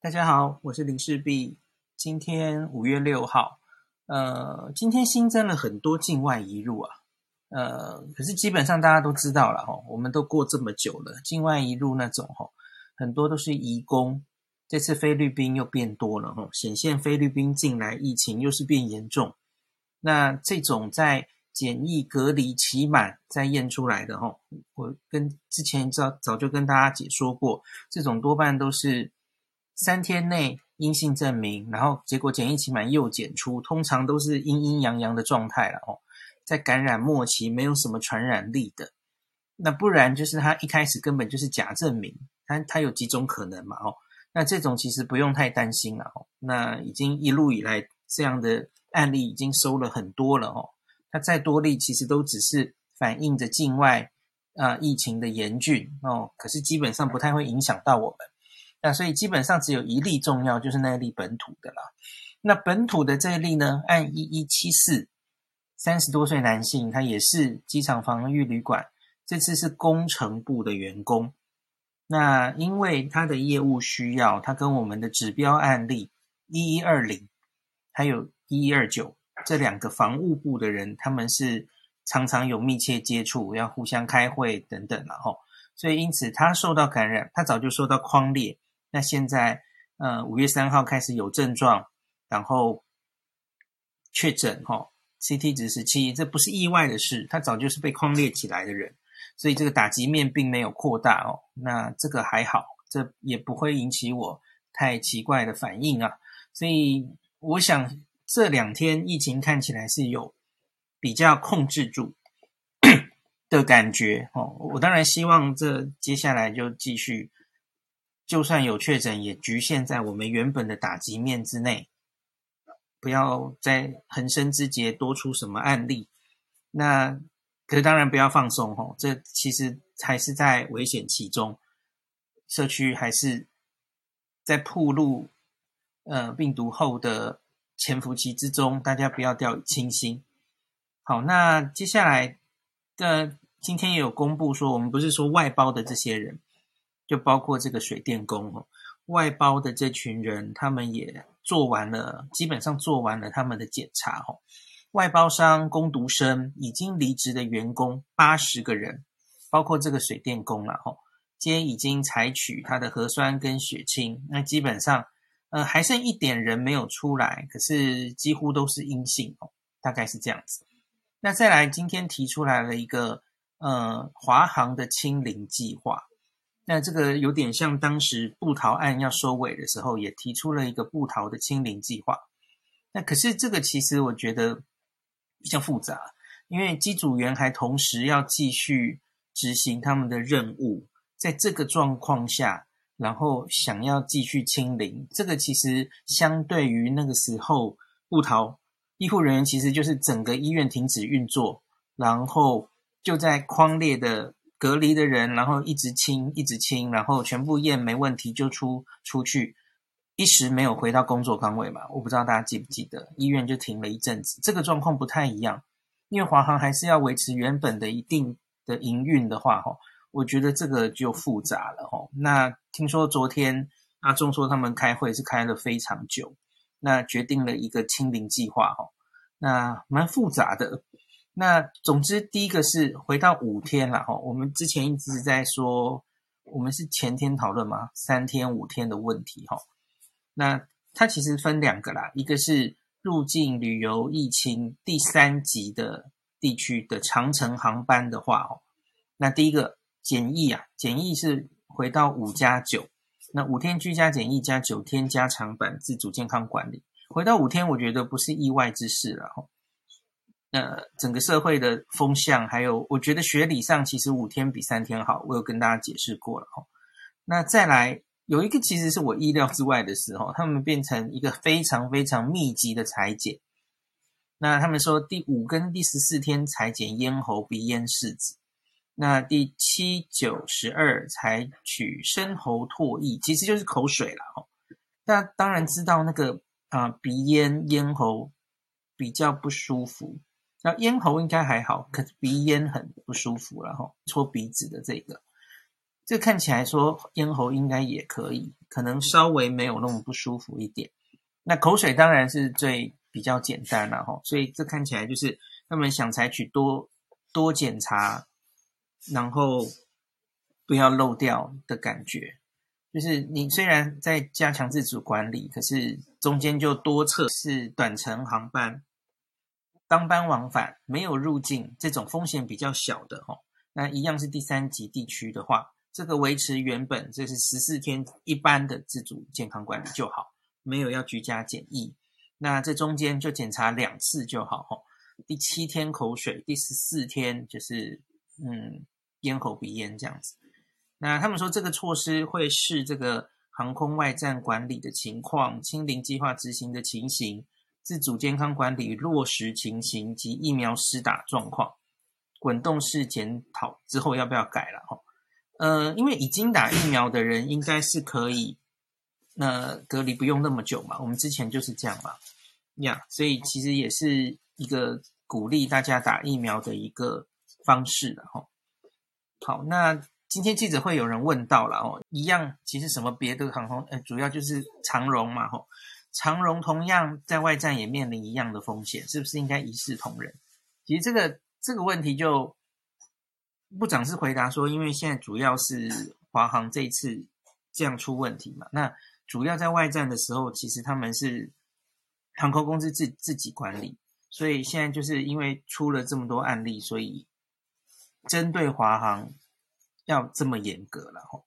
大家好，我是林氏璧。今天五月六号，呃，今天新增了很多境外移入啊，呃，可是基本上大家都知道了哈，我们都过这么久了，境外移入那种哈，很多都是移工。这次菲律宾又变多了哈，显现菲律宾近来疫情又是变严重。那这种在检疫隔离期满再验出来的哈，我跟之前早早就跟大家解说过，这种多半都是。三天内阴性证明，然后结果检疫期满又检出，通常都是阴阴阳阳的状态了哦。在感染末期没有什么传染力的，那不然就是他一开始根本就是假证明，他他有几种可能嘛哦。那这种其实不用太担心了哦。那已经一路以来这样的案例已经收了很多了哦。他再多例其实都只是反映着境外啊、疫情的严峻哦，可是基本上不太会影响到我们。那所以基本上只有一例重要，就是那一例本土的啦。那本土的这一例呢，按一一七四，三十多岁男性，他也是机场防御旅馆，这次是工程部的员工。那因为他的业务需要，他跟我们的指标案例一一二零，还有一一二九这两个防务部的人，他们是常常有密切接触，要互相开会等等然后，所以因此他受到感染，他早就受到框列。那现在，呃，五月三号开始有症状，然后确诊，哈，CT 值十七，这不是意外的事，他早就是被框列起来的人，所以这个打击面并没有扩大哦。那这个还好，这也不会引起我太奇怪的反应啊。所以我想这两天疫情看起来是有比较控制住的感觉哦。我当然希望这接下来就继续。就算有确诊，也局限在我们原本的打击面之内，不要在横生枝节多出什么案例。那可是当然不要放松吼，这其实还是在危险期中，社区还是在暴露呃病毒后的潜伏期之中，大家不要掉以轻心。好，那接下来的今天也有公布说，我们不是说外包的这些人。就包括这个水电工哦，外包的这群人，他们也做完了，基本上做完了他们的检查哦。外包商工读生已经离职的员工八十个人，包括这个水电工了哦，皆已经采取他的核酸跟血清，那基本上呃还剩一点人没有出来，可是几乎都是阴性哦，大概是这样子。那再来，今天提出来了一个呃华航的清零计划。那这个有点像当时部桃案要收尾的时候，也提出了一个部桃的清零计划。那可是这个其实我觉得比较复杂，因为机组员还同时要继续执行他们的任务，在这个状况下，然后想要继续清零，这个其实相对于那个时候部桃医护人员其实就是整个医院停止运作，然后就在框列的。隔离的人，然后一直清，一直清，然后全部验没问题就出出去，一时没有回到工作岗位嘛？我不知道大家记不记得，医院就停了一阵子。这个状况不太一样，因为华航还是要维持原本的一定的营运的话，哈，我觉得这个就复杂了，哈。那听说昨天阿中说他们开会是开了非常久，那决定了一个清零计划，哈，那蛮复杂的。那总之，第一个是回到五天了哈。我们之前一直在说，我们是前天讨论嘛，三天五天的问题哈。那它其实分两个啦，一个是入境旅游疫情第三级的地区的长程航班的话哦，那第一个检疫啊，检疫是回到五加九，那五天居家检疫加九天加长版自主健康管理，回到五天，我觉得不是意外之事了哈。呃，整个社会的风向，还有我觉得学理上其实五天比三天好，我有跟大家解释过了哈。那再来有一个其实是我意料之外的时候，他们变成一个非常非常密集的裁剪。那他们说第五跟第十四天裁剪咽喉、鼻咽、拭子，那第七、九、十二采取深喉唾液，其实就是口水了哈。那当然知道那个啊、鼻咽、咽喉比较不舒服。咽喉应该还好，可是鼻咽很不舒服，然后搓鼻子的这个，这看起来说咽喉应该也可以，可能稍微没有那么不舒服一点。那口水当然是最比较简单了哈，所以这看起来就是他们想采取多多检查，然后不要漏掉的感觉。就是你虽然在加强自主管理，可是中间就多测试短程航班。当班往返没有入境这种风险比较小的哈，那一样是第三级地区的话，这个维持原本这是十四天一般的自主健康管理就好，没有要居家检疫。那这中间就检查两次就好哈。第七天口水，第十四天就是嗯咽喉鼻咽这样子。那他们说这个措施会视这个航空外站管理的情况、清零计划执行的情形。自主健康管理落实情形及疫苗施打状况，滚动式检讨之后要不要改了哈？呃，因为已经打疫苗的人应该是可以，那隔离不用那么久嘛。我们之前就是这样嘛，呀，所以其实也是一个鼓励大家打疫苗的一个方式的哈。好，那今天记者会有人问到了哦，一样，其实什么别的航空，呃，主要就是长荣嘛，吼。长荣同样在外站也面临一样的风险，是不是应该一视同仁？其实这个这个问题就部长是回答说，因为现在主要是华航这一次这样出问题嘛，那主要在外站的时候，其实他们是航空公司自自己管理，所以现在就是因为出了这么多案例，所以针对华航要这么严格了吼，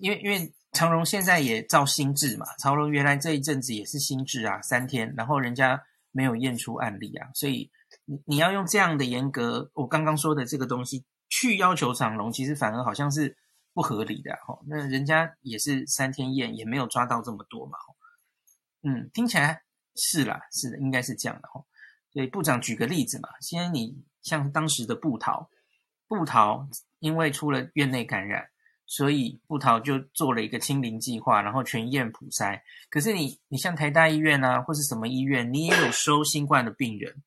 因为因为。长荣现在也照新制嘛，长荣原来这一阵子也是新制啊，三天，然后人家没有验出案例啊，所以你你要用这样的严格，我刚刚说的这个东西去要求长荣，其实反而好像是不合理的哈。那人家也是三天验，也没有抓到这么多嘛。嗯，听起来是啦，是的，应该是这样的哈。所以部长举个例子嘛，先你像当时的布桃，布桃因为出了院内感染。所以布桃就做了一个清零计划，然后全院普筛。可是你，你像台大医院啊，或是什么医院，你也有收新冠的病人，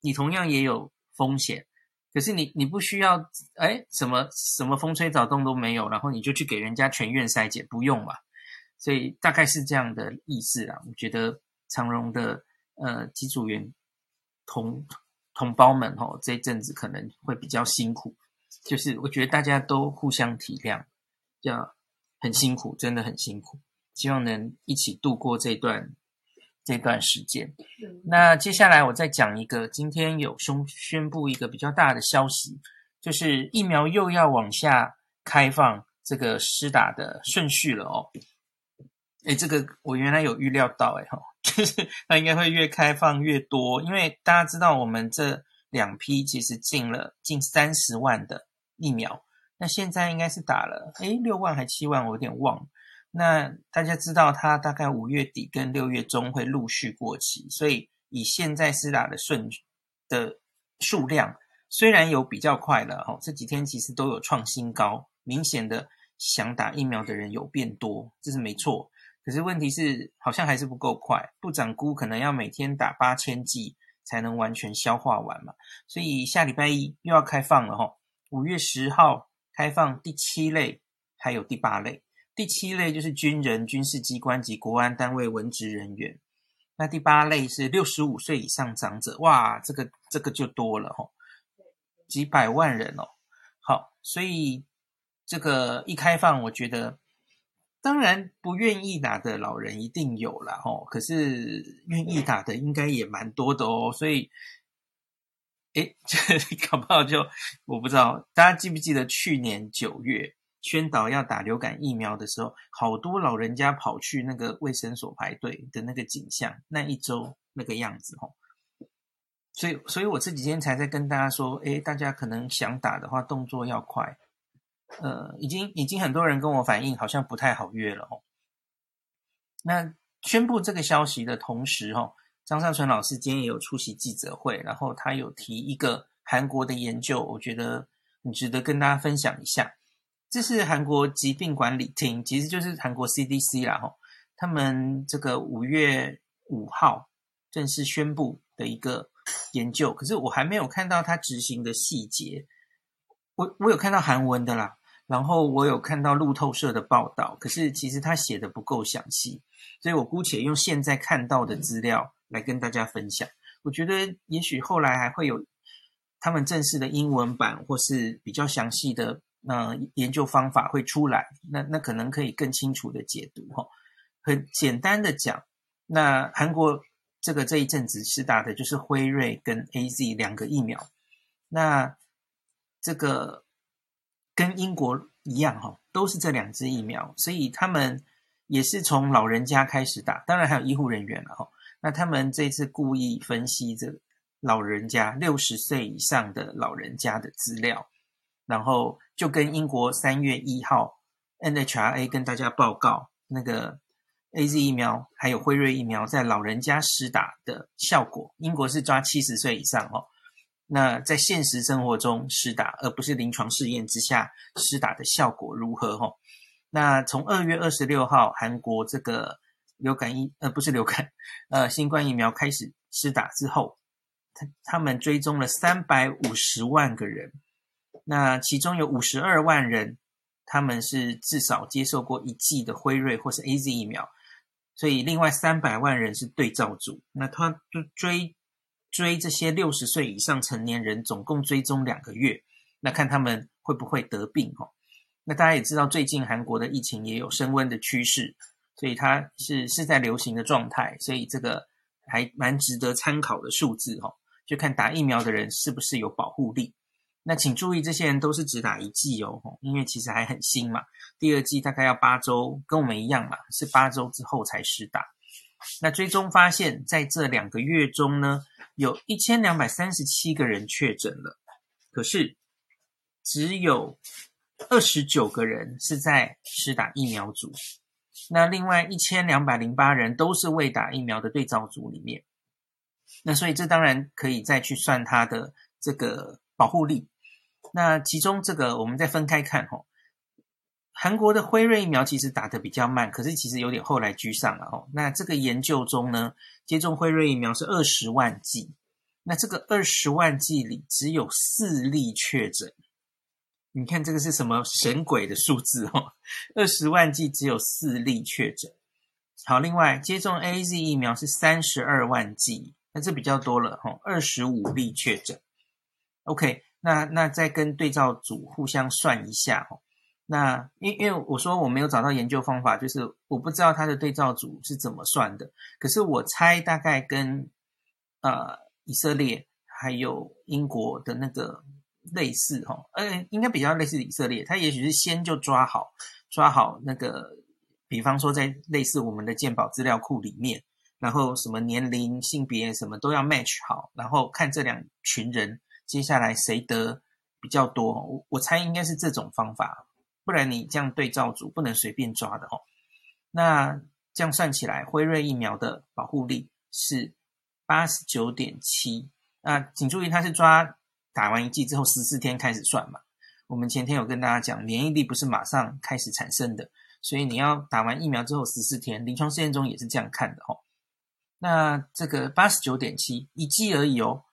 你同样也有风险。可是你，你不需要，哎，什么什么风吹草动都没有，然后你就去给人家全院筛检，不用嘛？所以大概是这样的意思啦。我觉得长荣的呃机组员同同胞们吼、哦，这一阵子可能会比较辛苦，就是我觉得大家都互相体谅。要很辛苦，真的很辛苦，希望能一起度过这段这段时间。那接下来我再讲一个，今天有宣宣布一个比较大的消息，就是疫苗又要往下开放这个施打的顺序了哦。诶，这个我原来有预料到，诶哈，就是它应该会越开放越多，因为大家知道我们这两批其实进了近三十万的疫苗。那现在应该是打了，诶，六万还七万，我有点忘。那大家知道，它大概五月底跟六月中会陆续过期，所以以现在施打的顺的数量，虽然有比较快了，哦，这几天其实都有创新高，明显的想打疫苗的人有变多，这是没错。可是问题是，好像还是不够快，部长估可能要每天打八千剂才能完全消化完嘛。所以下礼拜一又要开放了，哈，五月十号。开放第七类，还有第八类。第七类就是军人、军事机关及国安单位文职人员。那第八类是六十五岁以上长者。哇，这个这个就多了吼，几百万人哦。好，所以这个一开放，我觉得当然不愿意打的老人一定有了吼，可是愿意打的应该也蛮多的哦，所以。诶，这 搞不好就我不知道，大家记不记得去年九月宣导要打流感疫苗的时候，好多老人家跑去那个卫生所排队的那个景象，那一周那个样子吼。所以，所以我这几天才在跟大家说，诶，大家可能想打的话，动作要快。呃，已经已经很多人跟我反映，好像不太好约了哦。那宣布这个消息的同时吼。张上淳老师今天也有出席记者会，然后他有提一个韩国的研究，我觉得很值得跟大家分享一下。这是韩国疾病管理厅，其实就是韩国 CDC 啦，吼，他们这个五月五号正式宣布的一个研究，可是我还没有看到他执行的细节。我我有看到韩文的啦，然后我有看到路透社的报道，可是其实他写的不够详细，所以我姑且用现在看到的资料来跟大家分享。我觉得也许后来还会有他们正式的英文版，或是比较详细的呃研究方法会出来，那那可能可以更清楚的解读哈。很简单的讲，那韩国这个这一阵子施打的就是辉瑞跟 AZ 两个疫苗，那这个。跟英国一样哈，都是这两支疫苗，所以他们也是从老人家开始打，当然还有医护人员了哈。那他们这次故意分析这老人家六十岁以上的老人家的资料，然后就跟英国三月一号 NHRA 跟大家报告那个 AZ 疫苗还有辉瑞疫苗在老人家施打的效果，英国是抓七十岁以上哦。那在现实生活中施打，而不是临床试验之下施打的效果如何？吼，那从二月二十六号韩国这个流感疫，呃，不是流感，呃，新冠疫苗开始施打之后，他他们追踪了三百五十万个人，那其中有五十二万人，他们是至少接受过一剂的辉瑞或是 AZ 疫苗，所以另外三百万人是对照组，那他就追。追这些六十岁以上成年人，总共追踪两个月，那看他们会不会得病哈。那大家也知道，最近韩国的疫情也有升温的趋势，所以它是是在流行的状态，所以这个还蛮值得参考的数字哈。就看打疫苗的人是不是有保护力。那请注意，这些人都是只打一剂哦，因为其实还很新嘛。第二剂大概要八周，跟我们一样嘛，是八周之后才施打。那追踪发现，在这两个月中呢，有一千两百三十七个人确诊了，可是只有二十九个人是在施打疫苗组，那另外一千两百零八人都是未打疫苗的对照组里面。那所以这当然可以再去算它的这个保护力。那其中这个我们再分开看吼。韩国的辉瑞疫苗其实打得比较慢，可是其实有点后来居上了哦。那这个研究中呢，接种辉瑞疫苗是二十万剂，那这个二十万剂里只有四例确诊。你看这个是什么神鬼的数字哦？二十万剂只有四例确诊。好，另外接种 AZ 疫苗是三十二万剂，那这比较多了哈，二十五例确诊。OK，那那再跟对照组互相算一下哦。那因因为我说我没有找到研究方法，就是我不知道它的对照组是怎么算的。可是我猜大概跟呃以色列还有英国的那个类似哈，呃应该比较类似以色列，它也许是先就抓好抓好那个，比方说在类似我们的健保资料库里面，然后什么年龄、性别什么都要 match 好，然后看这两群人接下来谁得比较多，我我猜应该是这种方法。不然你这样对照组不能随便抓的哦。那这样算起来，辉瑞疫苗的保护力是八十九点七。那请注意，它是抓打完一剂之后十四天开始算嘛。我们前天有跟大家讲，免疫力不是马上开始产生的，所以你要打完疫苗之后十四天，临床试验中也是这样看的哦。那这个八十九点七一剂而已哦，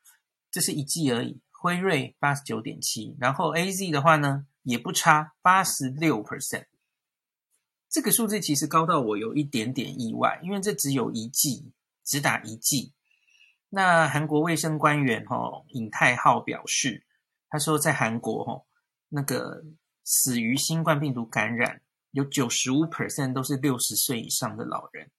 这是一剂而已。辉瑞八十九点七，然后 AZ 的话呢？也不差，八十六 percent，这个数字其实高到我有一点点意外，因为这只有一剂，只打一剂。那韩国卫生官员哈尹泰浩表示，他说在韩国哈那个死于新冠病毒感染有九十五 percent 都是六十岁以上的老人，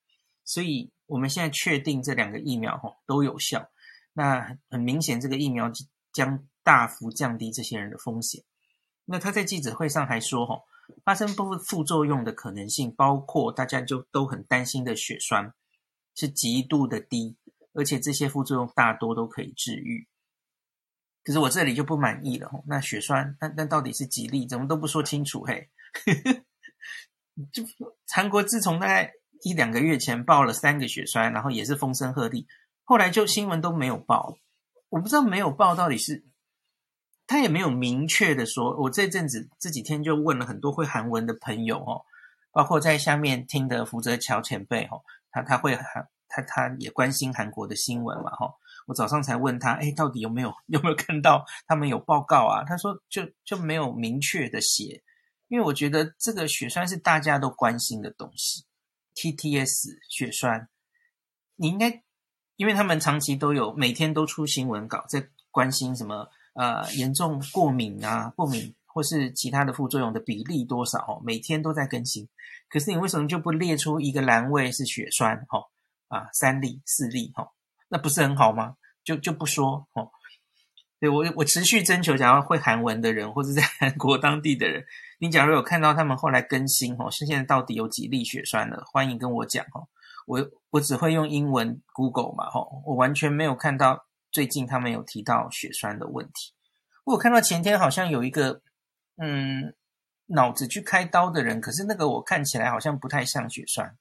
所以我们现在确定这两个疫苗哈都有效。那很明显，这个疫苗将大幅降低这些人的风险。那他在记者会上还说，哈，发生部分副作用的可能性，包括大家就都很担心的血栓，是极度的低，而且这些副作用大多都可以治愈。可是我这里就不满意了，那血栓，那那到底是几例？怎么都不说清楚？嘿，就韩国自从大概一两个月前报了三个血栓，然后也是风声鹤唳，后来就新闻都没有报，我不知道没有报到底是。他也没有明确的说，我这阵子这几天就问了很多会韩文的朋友哦，包括在下面听的福泽桥前辈哦，他他会韩他他也关心韩国的新闻嘛哈，我早上才问他，哎，到底有没有有没有看到他们有报告啊？他说就就没有明确的写，因为我觉得这个血栓是大家都关心的东西。TTS 血栓，你应该，因为他们长期都有每天都出新闻稿，在关心什么呃严重过敏啊，过敏或是其他的副作用的比例多少哦，每天都在更新。可是你为什么就不列出一个栏位是血栓哦？啊，三例四例哈，那不是很好吗？就就不说哦。对，我我持续征求，假如会韩文的人或者在韩国当地的人，你假如有看到他们后来更新哦，是现在到底有几例血栓了？欢迎跟我讲哦。我我只会用英文 Google 嘛吼，我完全没有看到最近他们有提到血栓的问题。我有看到前天好像有一个嗯脑子去开刀的人，可是那个我看起来好像不太像血栓。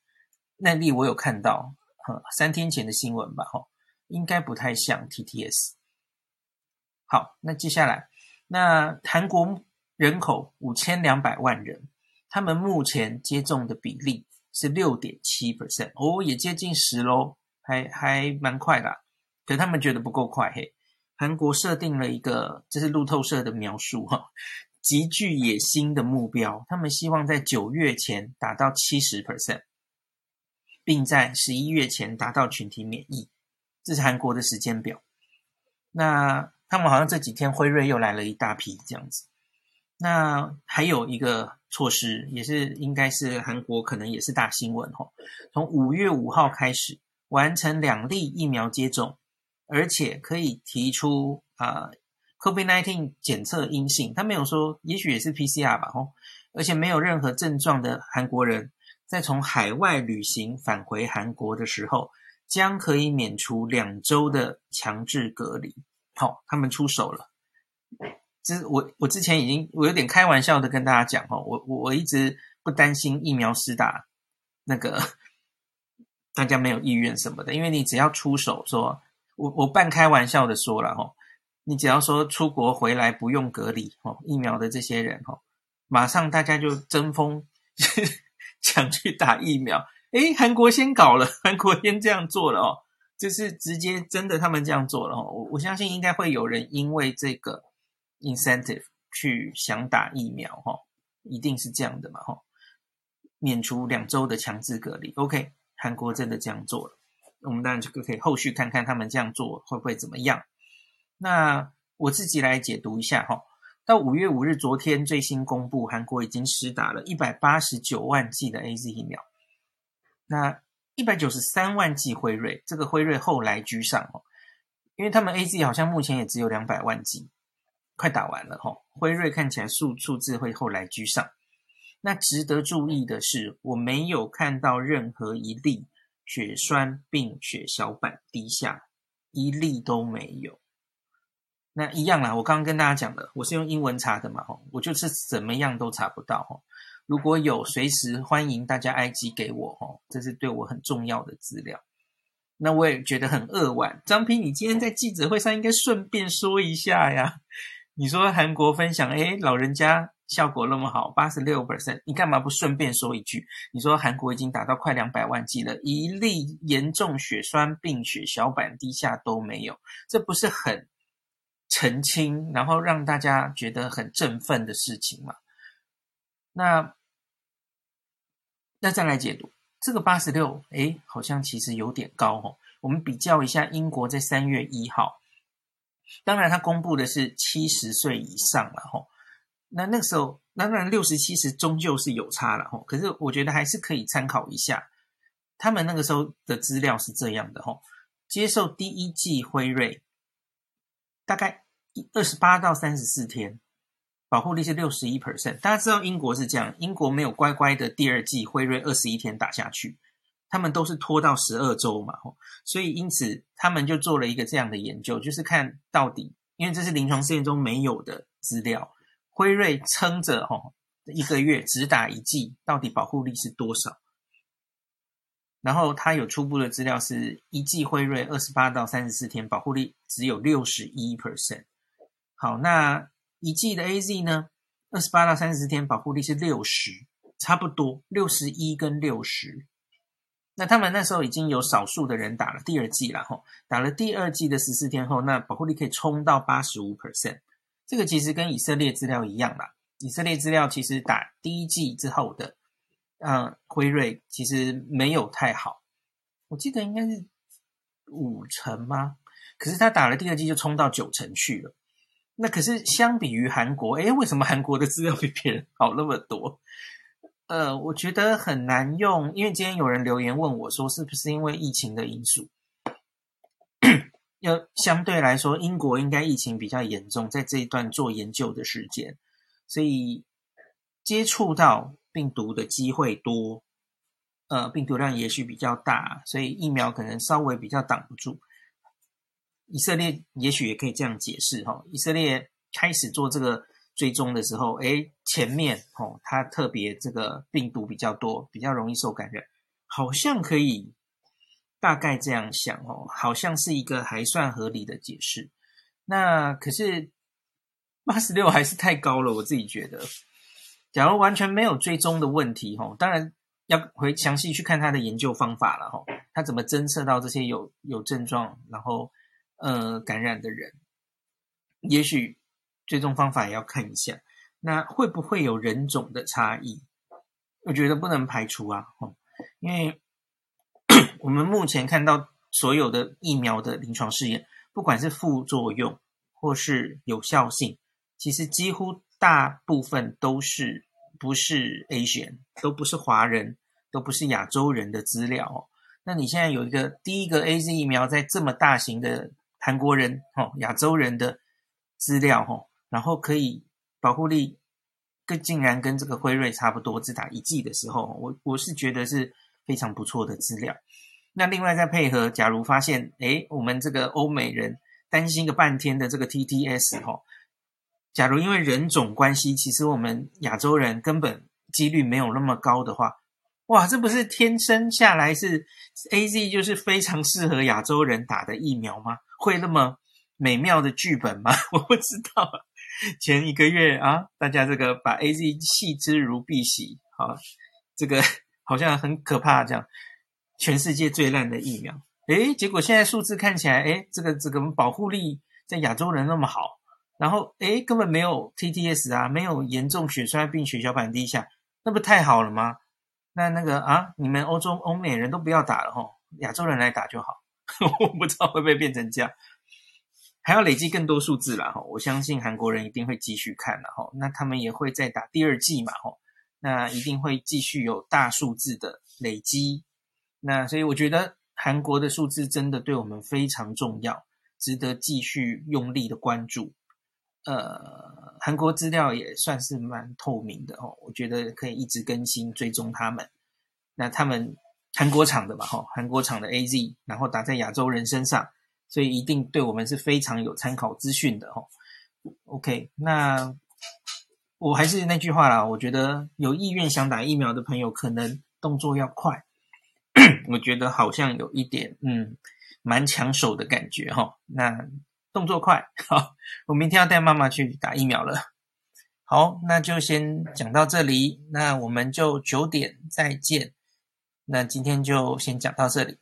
那例我有看到，嗯，三天前的新闻吧吼，应该不太像 TTS。好，那接下来，那韩国人口五千两百万人，他们目前接种的比例是六点七 percent，哦，也接近十喽，还还蛮快的。可他们觉得不够快，嘿，韩国设定了一个，这是路透社的描述哈，极具野心的目标，他们希望在九月前达到七十 percent，并在十一月前达到群体免疫，这是韩国的时间表。那他们好像这几天辉瑞又来了一大批这样子，那还有一个措施也是应该是韩国可能也是大新闻哈，从五月五号开始完成两例疫苗接种，而且可以提出啊、呃、COVID-19 检测阴性，他没有说也许也是 PCR 吧吼，而且没有任何症状的韩国人在从海外旅行返回韩国的时候，将可以免除两周的强制隔离。好、哦，他们出手了。这是我我之前已经我有点开玩笑的跟大家讲哦，我我我一直不担心疫苗施打那个 大家没有意愿什么的，因为你只要出手说，我我半开玩笑的说了哦，你只要说出国回来不用隔离哦，疫苗的这些人哦，马上大家就争锋抢 去打疫苗。诶，韩国先搞了，韩国先这样做了哦。就是直接真的他们这样做了哦，我我相信应该会有人因为这个 incentive 去想打疫苗哈，一定是这样的嘛哈，免除两周的强制隔离。OK，韩国真的这样做了，我们当然就可以后续看看他们这样做会不会怎么样。那我自己来解读一下哈，到五月五日，昨天最新公布，韩国已经施打了一百八十九万剂的 AZ 疫苗。那一百九十三万剂辉瑞，这个辉瑞后来居上哦，因为他们 AZ 好像目前也只有两百万剂，快打完了哈。辉瑞看起来数数字会后来居上。那值得注意的是，我没有看到任何一例血栓并血小板低下，一例都没有。那一样啦，我刚刚跟大家讲的，我是用英文查的嘛，我就是怎么样都查不到哈。如果有，随时欢迎大家 IG 给我哦，这是对我很重要的资料。那我也觉得很扼腕，张平，你今天在记者会上应该顺便说一下呀。你说韩国分享，诶，老人家效果那么好，八十六 percent，你干嘛不顺便说一句？你说韩国已经达到快两百万剂了，一例严重血栓并血小板低下都没有，这不是很澄清，然后让大家觉得很振奋的事情吗？那那再来解读这个八十六，诶，好像其实有点高哦。我们比较一下英国在三月一号，当然他公布的是七十岁以上了吼。那那个时候，当然六十七十终究是有差了吼。可是我觉得还是可以参考一下，他们那个时候的资料是这样的吼：接受第一剂辉瑞，大概二十八到三十四天。保护力是六十一 percent，大家知道英国是这样，英国没有乖乖的第二剂辉瑞二十一天打下去，他们都是拖到十二周嘛，所以因此他们就做了一个这样的研究，就是看到底，因为这是临床试验中没有的资料，辉瑞撑着哈一个月只打一剂，到底保护力是多少？然后他有初步的资料是一剂辉瑞二十八到三十四天保护力只有六十一 percent，好，那。一剂的 AZ 呢，二十八到三十四天保护力是六十，差不多六十一跟六十。那他们那时候已经有少数的人打了第二剂了吼，打了第二剂的十四天后，那保护力可以冲到八十五 percent。这个其实跟以色列资料一样啦，以色列资料其实打第一剂之后的，嗯，辉瑞其实没有太好，我记得应该是五成吗？可是他打了第二剂就冲到九成去了。那可是相比于韩国，诶，为什么韩国的资料比别人好那么多？呃，我觉得很难用，因为今天有人留言问我说，是不是因为疫情的因素？要相对来说，英国应该疫情比较严重，在这一段做研究的时间，所以接触到病毒的机会多，呃，病毒量也许比较大，所以疫苗可能稍微比较挡不住。以色列也许也可以这样解释哈，以色列开始做这个追踪的时候，诶，前面哦，它特别这个病毒比较多，比较容易受感染，好像可以。大概这样想哦，好像是一个还算合理的解释。那可是八十六还是太高了，我自己觉得。假如完全没有追踪的问题，哦，当然要回详细去看他的研究方法了，吼，他怎么侦测到这些有有症状然后呃感染的人？也许追踪方法也要看一下。那会不会有人种的差异？我觉得不能排除啊，哦，因为。我们目前看到所有的疫苗的临床试验，不管是副作用或是有效性，其实几乎大部分都是不是 Asian，都不是华人，都不是亚洲人的资料哦。那你现在有一个第一个 AZ 疫苗在这么大型的韩国人、哦亚洲人的资料哦，然后可以保护力跟竟然跟这个辉瑞差不多，只打一剂的时候，我我是觉得是非常不错的资料。那另外再配合，假如发现，诶，我们这个欧美人担心个半天的这个 TTS 哈，假如因为人种关系，其实我们亚洲人根本几率没有那么高的话，哇，这不是天生下来是 AZ 就是非常适合亚洲人打的疫苗吗？会那么美妙的剧本吗？我不知道。前一个月啊，大家这个把 AZ 弃之如敝屣，好，这个 好像很可怕这样。全世界最烂的疫苗，诶，结果现在数字看起来，诶，这个这个保护力在亚洲人那么好，然后诶，根本没有 TTS 啊，没有严重血栓病血小板低下，那不太好了吗？那那个啊，你们欧洲欧美人都不要打了吼，亚洲人来打就好。我不知道会不会变成这样，还要累积更多数字啦。吼，我相信韩国人一定会继续看了吼，那他们也会再打第二季嘛吼，那一定会继续有大数字的累积。那所以我觉得韩国的数字真的对我们非常重要，值得继续用力的关注。呃，韩国资料也算是蛮透明的哦，我觉得可以一直更新追踪他们。那他们韩国厂的嘛，哈，韩国厂的 AZ，然后打在亚洲人身上，所以一定对我们是非常有参考资讯的哦。OK，那我还是那句话啦，我觉得有意愿想打疫苗的朋友，可能动作要快。我觉得好像有一点，嗯，蛮抢手的感觉哈。那动作快，好，我明天要带妈妈去打疫苗了。好，那就先讲到这里，那我们就九点再见。那今天就先讲到这里。